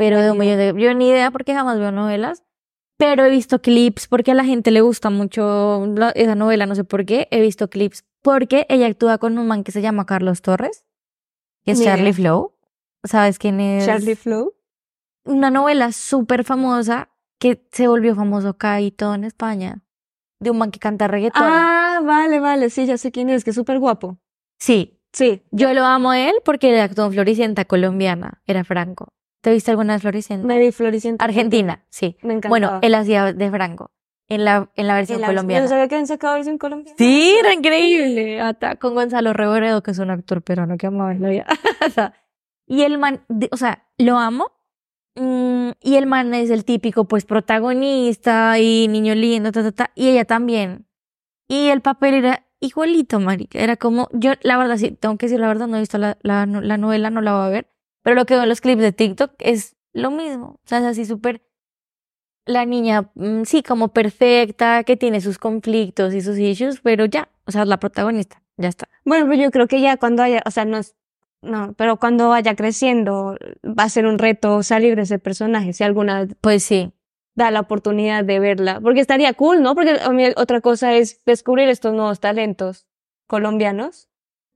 Pero de un millón de... Yo ni idea porque jamás veo novelas. Pero he visto clips porque a la gente le gusta mucho la- esa novela, no sé por qué. He visto clips porque ella actúa con un man que se llama Carlos Torres, que es. Charlie Flow. ¿Sabes quién es? Charlie Flow. Una novela súper famosa que se volvió famoso acá y todo en España. De un man que canta reggaetón. Ah, vale, vale, sí, ya sé quién es, que es súper guapo. Sí, Sí. Yo lo amo a él porque él actuó en Floricienta colombiana, era Franco. ¿Te viste alguna vez Floricienta? Me vi Floricienta. Argentina, sí. Me encantaba. Bueno, él hacía de Franco en la, en la versión En la- colombiana. Yo sabía que habían sacado versión colombiana. Sí, era increíble. Hasta con Gonzalo Reboredo, que es un actor peruano que amaba la vida. (laughs) Y el man, de- o sea, lo amo. Mm, y el man es el típico, pues, protagonista y niño lindo, ta, ta, ta. Y ella también. Y el papel era igualito, marica. Era como, yo, la verdad, sí, tengo que decir la verdad, no he visto la, la, la novela, no la voy a ver. Pero lo que veo en los clips de TikTok es lo mismo. O sea, es así súper la niña, mm, sí, como perfecta, que tiene sus conflictos y sus issues, pero ya, o sea, la protagonista, ya está. Bueno, pero yo creo que ya cuando haya, o sea, no es, no, pero cuando vaya creciendo va a ser un reto salir de ese personaje, si alguna Pues sí, da la oportunidad de verla, porque estaría cool, ¿no? Porque a mí otra cosa es descubrir estos nuevos talentos colombianos.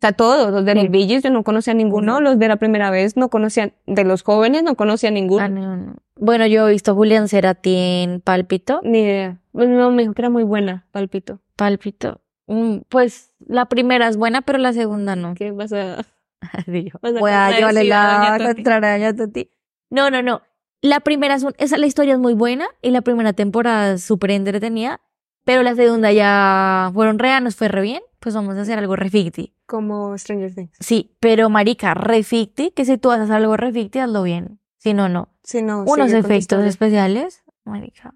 Sea, todos, los de los Billys, yo no conocía a ninguno, los de la primera vez no conocían, de los jóvenes no conocía a ninguno, Ah, no, no. Bueno, yo he visto a Julián Cerati en Pálpito. ni idea. Pues no, me dijo que era muy buena, Palpito. Pálpito. Mm, Pues la primera es buena, pero la segunda no. ¿Qué vas a...? Vas a Voy a llevarle la contraria a Toti. No, no, no. La primera es un- esa, la historia es muy buena y la primera temporada es súper entretenida, pero la segunda ya fueron re, nos fue re bien, pues vamos a hacer algo re ficti. Como Stranger Things. Sí, pero marica, re ficti, que si tú vas a hacer algo re ficti, hazlo bien. Si no, no. Sí, no, Unos efectos especiales, marica.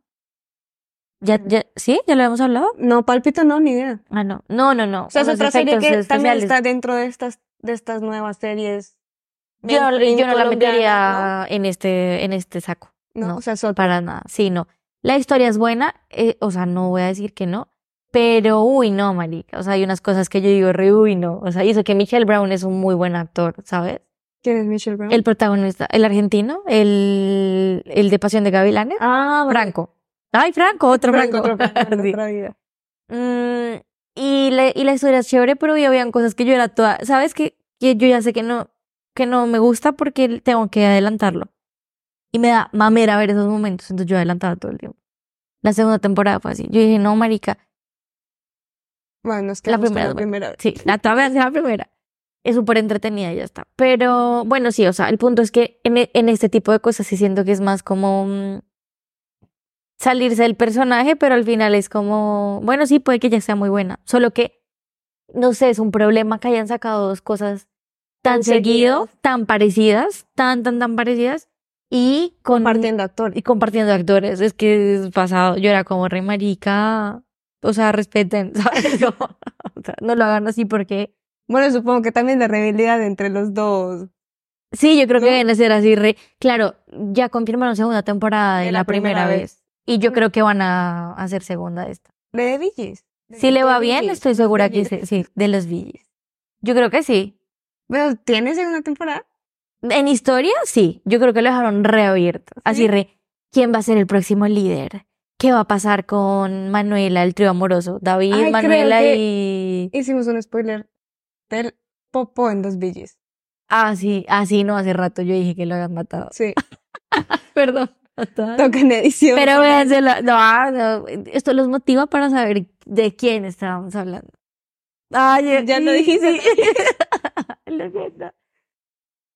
¿Ya, ya, ¿Sí? ¿Ya lo habíamos hablado? No, Palpito no, ni idea. Ah, no. No, no, no. O sea, es otra serie que también está dentro de estas, de estas nuevas series. Yo, yo no la metería en este, en este saco. ¿no? O sea, otra. Para nada. Sí, no. La historia es buena, eh, o sea, no voy a decir que no, pero uy, no, marica. O sea, hay unas cosas que yo digo re uy, no. O sea, hizo que Michelle Brown es un muy buen actor, ¿sabes? ¿Quién es Michelle Brown? El protagonista, el argentino, el, el de Pasión de Gavilanes, ah. Franco. Ay, Franco, otro Franco. Franco, otro Franco, (laughs) Sí. otra vida. Mm, y, la, y la historia es chévere, pero ya habían cosas que yo era toda, ¿sabes? Que, que yo ya sé que no, que no me gusta porque tengo que adelantarlo. Y me da mamera ver esos momentos, entonces yo adelantaba todo el tiempo. La segunda temporada fue así. Yo dije, no, marica, Bueno, nos La quedamos con primera la es buena. primera. sí, la todavía la primera. Es súper entretenida y ya está. Pero bueno, sí, o sea, el punto es que en, e- en este tipo de cosas sí siento que es más como mm, salirse del personaje, pero al final es como, bueno, sí, puede que ya sea muy buena. Solo que, no sé, es un problema que hayan sacado dos cosas tan, seguido, seguidas. tan parecidas, tan, tan, tan parecidas, y con, Compartiendo actor. y compartiendo actores. Es que es pasado, yo era como re marica, o sea, respeten, (laughs) ¿sabes? (laughs) Como, o sea, no lo hagan así porque Bueno, supongo que también la rivalidad entre los dos. Sí, yo creo que deben de ser así. Re... Claro, ya confirmaron segunda temporada de, la, primera, vez. Y yo creo que van a hacer segunda de esta. De Billys. Si le va bien, estoy segura que sí, sí, de los Billys. Yo creo que sí. Bueno, ¿tiene segunda temporada? En historia, sí. Yo creo que lo dejaron reabierto. Así ¿Sí? re, ¿quién va a ser el próximo líder? ¿Qué va a pasar con Manuela, el trío amoroso? David, Ay, Manuela y... Hicimos un spoiler del Popo en los Billys. Ah, sí, ah, sí, no, hace rato yo dije que lo habían matado. Sí. (laughs) Perdón. (laughs) Toca en edición. Pero véansela. No, ah, no, esto los motiva para saber de quién estábamos hablando. Ay, Ya lo sí, dijiste. (laughs) Lo siento.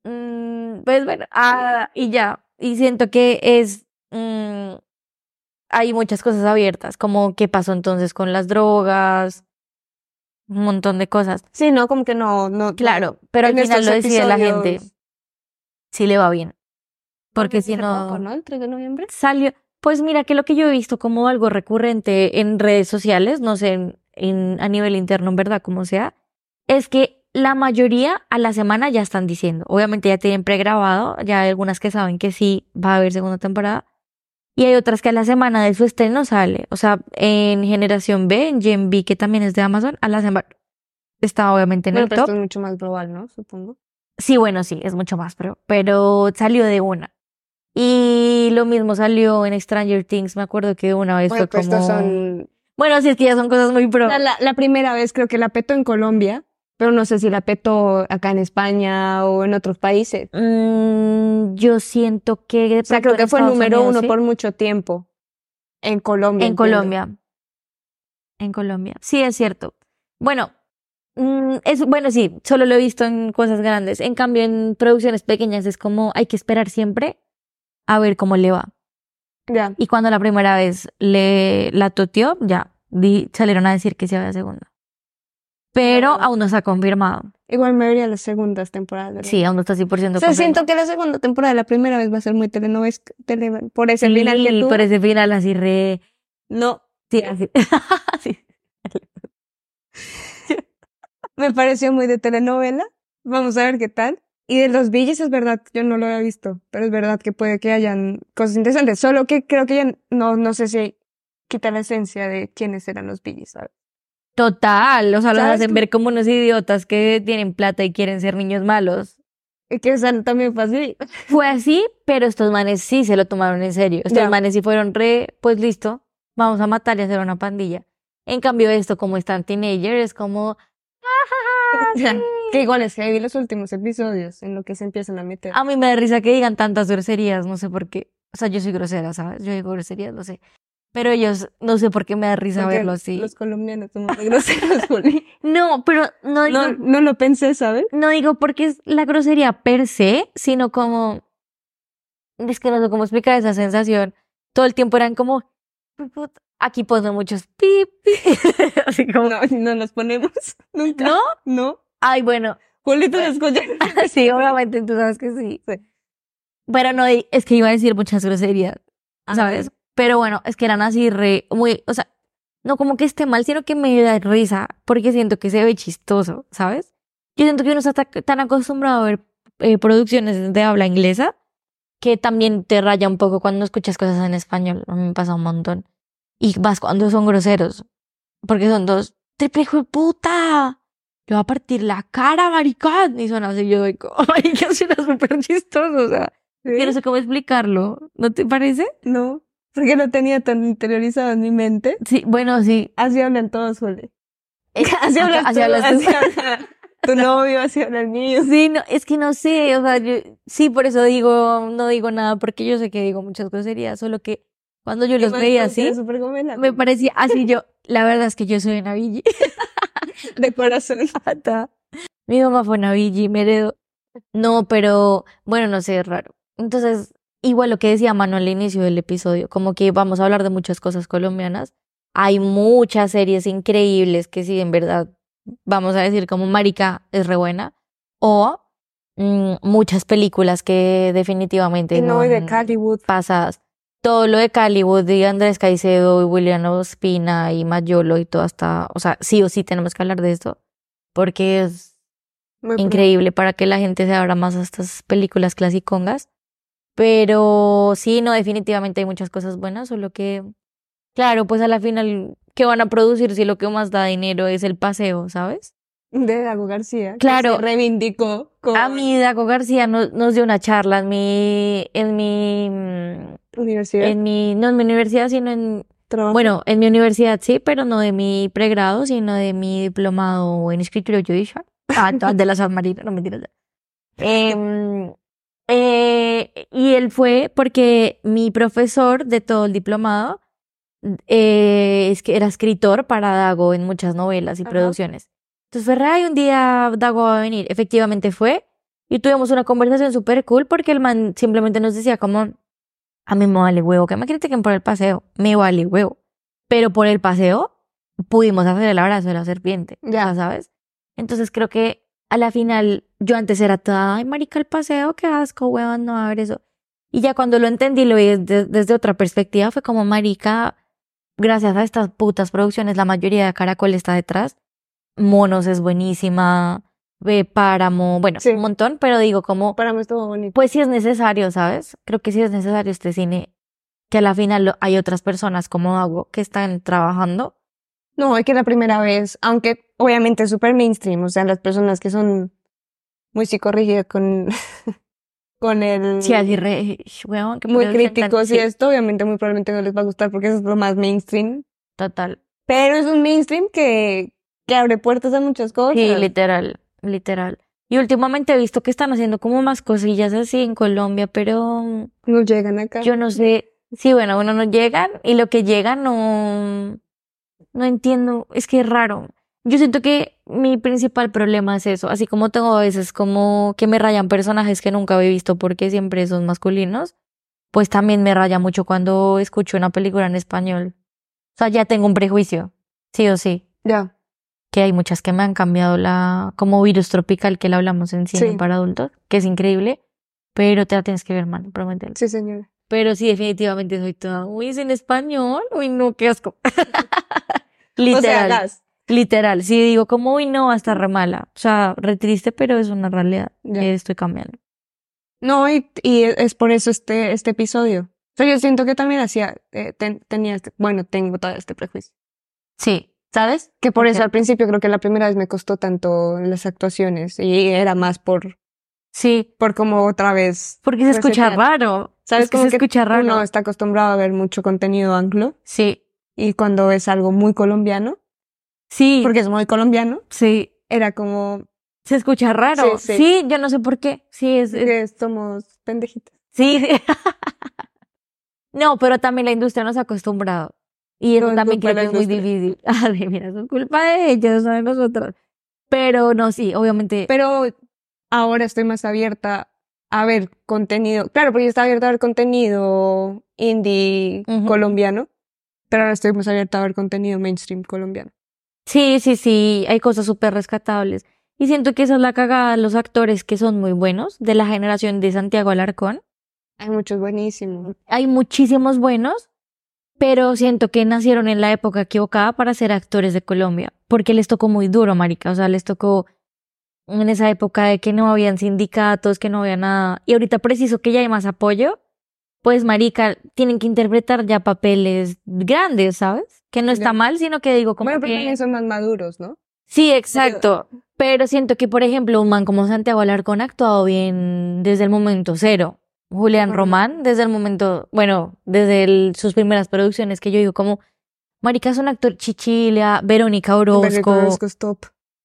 Mm, pues bueno, ah, y ya. Y siento que es. mm, hay muchas cosas abiertas, como qué pasó entonces con las drogas, un montón de cosas. Sí, no, como que no, no. Claro, pero al final lo decide la gente si le va bien. Porque si no, poco, ¿no? El 3 de noviembre. salió. Pues mira que lo que yo he visto como algo recurrente en redes sociales, no sé, en, en- a nivel interno, en verdad, como sea, es que la mayoría a la semana ya están diciendo. Obviamente ya tienen pregrabado, ya hay algunas que saben que sí va a haber segunda temporada. Y hay otras que a la semana de su estreno sale. O sea, en Generación B, en Gen B, que también es de Amazon, a la semana está obviamente en Bueno, el pero top. esto es mucho más global, ¿no? Supongo. Sí, bueno, sí, es mucho más, pero, pero salió de una. Y lo mismo salió en Stranger Things, me acuerdo que una vez Bueno, fue pues como... estos son. Bueno, sí, es que ya son cosas muy pro. La, la- la primera vez creo que la petó en Colombia, pero no sé si la petó acá en España o en otros países. Mm, yo siento que de O sea, creo que fue Estados número Unidos, uno ¿sí? por mucho tiempo. En Colombia. En entiendo. Colombia. En Colombia. Sí, es cierto. Bueno, mm, es, bueno, sí, solo lo he visto en cosas grandes. En cambio, en producciones pequeñas es como hay que esperar siempre a ver cómo le va. Ya. Y cuando la primera vez le la toteó, ya di- salieron a decir que se había segunda. Pero aún no se ha confirmado. Igual me vería las segundas temporadas. ¿verdad? Sí, aún no está 100% O sea, confirmado. siento que la segunda temporada, la primera vez va a ser muy telenoves, tele, por ese final que Sí, tuvo. por ese final así re... No, Sí, así. (laughs) Sí. (laughs) me pareció muy de telenovela. Vamos a ver qué tal. Y de los Billys es verdad, yo no lo había visto, pero es verdad que puede que hayan cosas interesantes. Solo que creo que ya no, no sé si quita la esencia de quiénes eran los Billys, ¿sabes? Total, o sea, los ¿Sabes hacen cómo? ver como unos idiotas que tienen plata y quieren ser niños malos. Y que o sea, también fue así. Fue así, pero estos manes sí se lo tomaron en serio. Estos manes sí fueron re, pues listo, vamos a matar y hacer una pandilla. En cambio, esto, como están teenagers, es como. "Ah, (laughs) Ya. sí". Que igual es que vi los últimos episodios en lo que se empiezan a meter. A mí me da risa que digan tantas groserías, no sé por qué. O sea, yo soy grosera, ¿sabes? Yo digo groserías, no sé. Pero ellos, no sé por qué me da risa Porque verlo así. Los colombianos somos groseros, Juli. (laughs) No, pero no digo, No, no lo pensé, ¿sabes? no digo porque es la grosería per se, sino como. Es que no sé cómo explicar esa sensación. Todo el tiempo eran como. Aquí ponen muchos pip. (laughs) Así como. No, no nos ponemos (laughs) nunca. ¿No? No. Ay, bueno. Juli, tú lo escuchas. sí, obviamente tú sabes que sí. Sí. Pero no, es que iba a decir muchas groserías, Ah, ¿sabes? Pero bueno, es que eran así re, muy, o sea, no como que esté mal, sino que me da risa, porque siento que se ve chistoso, ¿sabes? Yo siento que uno está ta- tan acostumbrado a ver eh, producciones de habla inglesa que también te raya un poco cuando escuchas cosas en español. A mí me pasa un montón. Y más cuando son groseros, porque son dos, triple hijo de puta. Le va a partir la cara, maricón. Y son así, yo digo, (laughs) ay, que suena súper chistoso, o sea, ¿Sí? que no sé cómo explicarlo. ¿No te parece? No, porque lo tenía tan interiorizado en mi mente. Sí, bueno, sí. Así hablan todos, Juli. (laughs) Así hablas así tú, hablas tú. así habla (laughs) tu novio, así habla el mío. Sí, no, es que no sé, o sea, yo, sí, por eso digo, no digo nada, porque yo sé que digo muchas groserías, solo que cuando yo los veía así, me parecía así yo, la verdad es que yo soy una Billy. (laughs) de corazón. Mi mamá fue una Billy, me heredó. No, pero bueno, no sé, es raro. Entonces, igual lo que decía Manu al inicio del episodio, como que vamos a hablar de muchas cosas colombianas. Hay muchas series increíbles que sí, en verdad, vamos a decir como Marica es re buena. O mm, muchas películas que definitivamente Y no, y de Hollywood. pasadas. Todo lo de Caliwood, de Andrés Caicedo y William Ospina y Mayolo y todo hasta, o sea, sí o sí tenemos que hablar de esto porque es Muy increíble para que la gente se abra más a estas películas clasicongas. Pero sí, no, definitivamente hay muchas cosas buenas, solo que, claro, pues a la final, ¿qué van a producir si lo que más da dinero es el paseo, ¿sabes? De Dago García. que Claro. se reivindicó con A mí, Daco García nos, nos dio una charla en mi, en mi, mm, universidad. en mi, no en mi universidad, sino en, trabajo. bueno, en mi universidad sí, pero no de mi pregrado, sino de mi diplomado en escritura judicial. Ah, (laughs) de la San Marino, no mentiras. (laughs) Em, eh, y él fue porque mi profesor de todo el diplomado eh, es que era escritor para Dago en muchas novelas y Ajá. producciones. Entonces fue, "Ay, un día Dago va a venir. Efectivamente fue. Y tuvimos una conversación súper cool porque el man simplemente nos decía como, a mí me vale huevo que me critiquen por el paseo, me vale huevo. Pero por el paseo pudimos hacer el abrazo de la serpiente, Ya. ya sabes. Entonces creo que a la final yo antes era toda, ay, marica, el paseo, qué asco, huevón, no ver eso. Y ya cuando lo entendí, lo vi desde, desde otra perspectiva, fue como, marica, gracias a estas putas producciones, la mayoría de Caracol está detrás. Monos es buenísima, ve Páramo, bueno, Sí. un montón, pero digo, como, Para mí estuvo bonito. pues sí es necesario, ¿sabes? Creo que sí es necesario este cine, que a la final lo- hay otras personas como Hago que están trabajando. No, es que la primera vez, aunque obviamente es súper mainstream, o sea, las personas que son muy psicorrígidas con, (laughs) con el... Sí, así re, weón, qué muy críticos y sí, esto, obviamente muy probablemente no les va a gustar porque eso es lo más mainstream. Total. Pero es un mainstream que, que abre puertas a muchas cosas. Sí, literal, literal. Y últimamente he visto que están haciendo como más cosillas así en Colombia, pero No llegan acá. yo no sé. Sí, bueno, bueno, no llegan y lo que llega no, no entiendo. Es que es raro. Yo siento que mi principal problema es eso. Así como tengo a veces como que me rayan personajes que nunca había visto porque siempre son masculinos, pues también me raya mucho cuando escucho una película en español. O sea, ya tengo un prejuicio, sí o sí Ya. que hay muchas que me han cambiado la, como virus tropical que la hablamos en cine Sí. para adultos, que es increíble, pero te la tienes que ver, man, promételo. Sí, señora. Pero sí, definitivamente soy toda, uy, es en español, uy, no, qué asco. (laughs) O sea, literal, gas. Literal, sí digo como, uy, no, hasta re mala, o sea, re triste, pero es una realidad estoy cambiando. No, y, y es por eso este, este episodio. O sea, yo siento que también hacía, eh, ten- tenía este, bueno, tengo todo este prejuicio. Sí, ¿sabes? Que por Ok. eso al principio creo que la primera vez me costó tanto las actuaciones y era más por, Sí, por como otra vez. porque se escucha resetear. raro, ¿Sabes es que como se que escucha raro. Uno está acostumbrado a ver mucho contenido anglo Sí, y cuando es algo muy colombiano, sí, porque es muy colombiano, sí, era como se escucha raro. Sí, sí. sí, yo no sé por qué. Sí, es, es- somos pendejitas. Sí. (laughs) no, pero también la industria nos ha acostumbrado. Y eso No, también creo que es muy difícil. Ay, mira, es culpa de ellos, no de nosotros. Pero no, sí, obviamente. Pero ahora estoy más abierta a ver contenido. Claro, porque yo estaba abierta a ver contenido indie colombiano, pero ahora estoy más abierta a ver contenido mainstream colombiano. Sí, sí, sí, hay cosas súper rescatables. Y siento que esa es la cagada de los actores que son muy buenos, de la generación de Santiago Alarcón. Hay muchos buenísimos. Hay muchísimos buenos, pero siento que nacieron en la época equivocada para ser actores de Colombia, porque les tocó muy duro, marica. O sea, les tocó en esa época de que no habían sindicatos, que no había nada. Y ahorita preciso que ya hay más apoyo, pues, marica, tienen que interpretar ya papeles grandes, ¿sabes? Que no está mal, sino que digo como Bueno, pero que... también son más maduros, ¿no? Sí, exacto. Pero siento que, por ejemplo, un man como Santiago Alarcón ha actuado bien desde el momento cero. Julián. Román, desde el momento, bueno, desde el- sus primeras producciones, que yo digo como, marica es un actor chichila, Verónica Orozco, Verónica Orozco es top.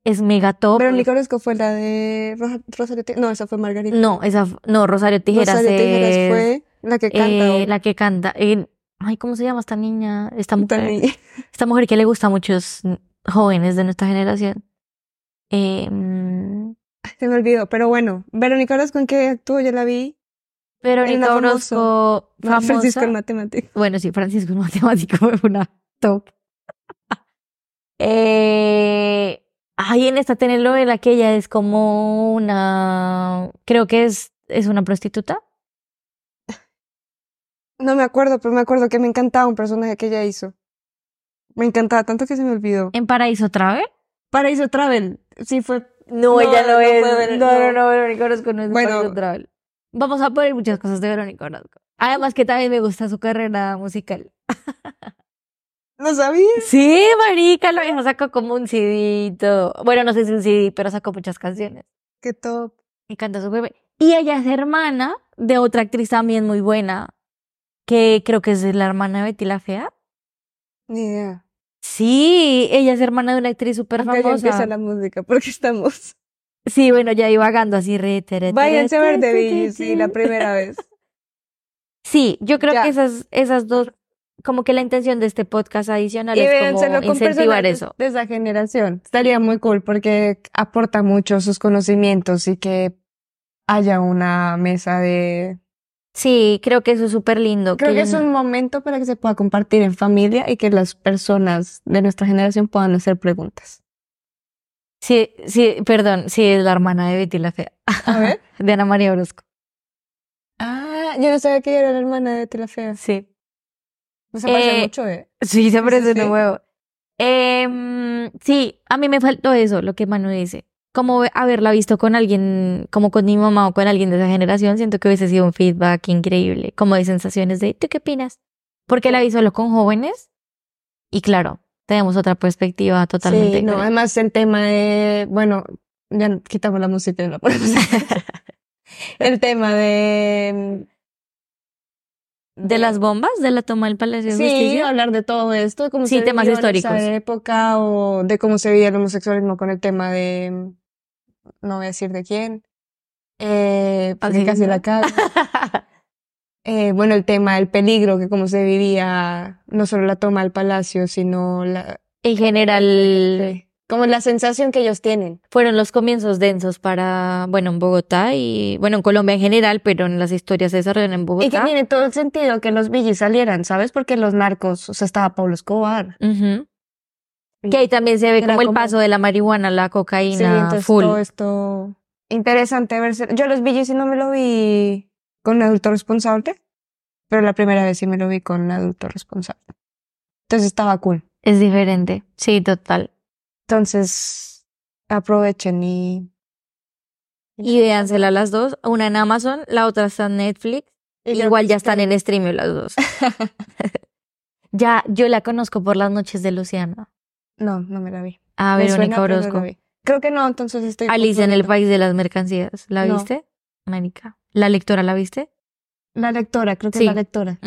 es mega top. Verónica Orozco fue la de Rosa- Rosario Tijeras. No, esa fue Margarita. No, esa, no, Rosario Tijeras Rosario Tijeras es, fue la que canta. eh, la que canta. eh, ay, ¿cómo se llama esta niña? Esta mujer. (laughs) Esta mujer que le gusta a muchos jóvenes de nuestra generación. Eh, mm, Se me olvidó, pero bueno, Verónica Orozco, ¿en qué actuó? Yo la vi. Verónica. Orozco, famosa. (laughs) Francisco el matemático. Bueno, sí, Francisco es matemático, fue una top. (laughs) eh, ay, en esta telenovela que ella es como una, creo que es, es una prostituta. No me acuerdo, pero me acuerdo que me encantaba un personaje que ella hizo. Me encantaba tanto que se me olvidó. En Paraíso Travel. Paraíso Travel. Sí, fue. No, No, ella no, no es. Ver- no, no, no. no, Verónica Orozco no es de Bueno. Paraíso Travel. Vamos a poner muchas cosas de Verónica Orozco. Además que también me gusta su carrera musical. (laughs) ¿Lo sabía? Sí, marica, la vieja sacó como un CD. Bueno, no sé si un CD, pero sacó muchas canciones. Qué top. Y canta súper bien. Y ella es hermana de otra actriz también muy buena, que creo que es la hermana de Betty la Fea. Ni idea. Sí, ella es hermana de una actriz súper Acá ya empieza famosa. la música, porque estamos. Sí, bueno, ya iba vagando así re, tere, Váyanse a ver The tere, sí, la primera vez. (laughs) Sí, yo creo Ya. que esas, esas dos, como que la intención de este podcast adicional Y es como incentivar eso. de esa generación. Estaría muy cool porque aporta mucho sus conocimientos y que haya una mesa de Sí, creo que eso es súper lindo. Creo que es un momento para que se pueda compartir en familia y que las personas de nuestra generación puedan hacer preguntas. Sí, sí, perdón, sí, es la hermana de Betty la Fea. A ver. (laughs) de Ana María Orozco. Ah, yo no sabía que ella era la hermana de Betty la Fea. Sí. No se parece Eh, mucho, ¿eh? Sí, se parece sí. de nuevo. Em, sí, a mí me faltó eso, lo que Manu dice. Como haberla visto con alguien, como con mi mamá o con alguien de esa generación, siento que hubiese sido un feedback increíble, como de sensaciones de, ¿tú qué opinas? Porque la vi solo con jóvenes y claro, tenemos otra perspectiva totalmente Sí, no, diferente. además el tema de, bueno, ya quitamos la música y no ponemos. (laughs) el tema de ¿De las bombas? ¿De la toma del Palacio de Sí, Justicia? hablar de todo esto, de cómo Sí, se temas vivió en históricos. esa época o de cómo se veía el homosexualismo con el tema de, no voy a decir de quién, eh, porque Así casi la cago. (laughs) Eh, bueno, el tema del peligro, que cómo se vivía no solo la toma del palacio, sino la, En general, como la sensación que ellos tienen. fueron los comienzos densos para, bueno, en Bogotá y, bueno, en Colombia en general, pero en las historias se desarrollan en Y que Bogotá. tiene todo el sentido que los villis salieran, ¿sabes? Porque los narcos, o sea, estaba Pablo Escobar. Ujú. Que ahí también se ve como el paso de la marihuana la Sí, cocaína entonces full. todo esto interesante verse. Yo los villis sí no me lo vi con un adulto responsable, pero la primera vez sí me lo vi con un adulto responsable. Entonces estaba cool. Es diferente. Sí, total. Entonces aprovechen y Y véansela las dos. Una en Amazon, la otra está en Netflix. y Igual ya sí están en streaming las dos. (laughs) (laughs) ya, yo la conozco por las noches de Luciano. No, no me la vi. A Me Verónica suena, pero no la Orozco. Creo que no, entonces estoy Alice en el. País de las Mercancías. ¿La No. viste? Mónica. ¿La lectora la viste? La lectora, creo que Sí. es la lectora.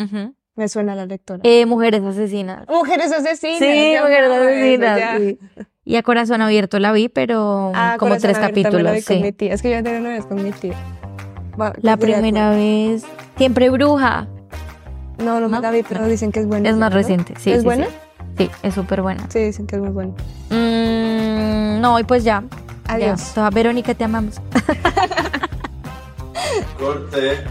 Me suena la lectora. Eh, Mujeres Asesinas. Mujeres asesinas. Sí, Mujeres Asesinas. sí. Y a Corazón Abierto la vi, pero Ah, como tres la capítulos. con sí. mi tía. Es que yo tenía con mi tía. Va, La primera vez. Siempre Bruja. No, no me la vi, pero dicen que es buena. Es más ¿no? reciente. Sí, ¿Es sí, buena? Sí, es súper buena. Sí, dicen que es muy buena. Mm, no, y pues ya. Adiós. Ya. Verónica, te amamos. (laughs) Corte.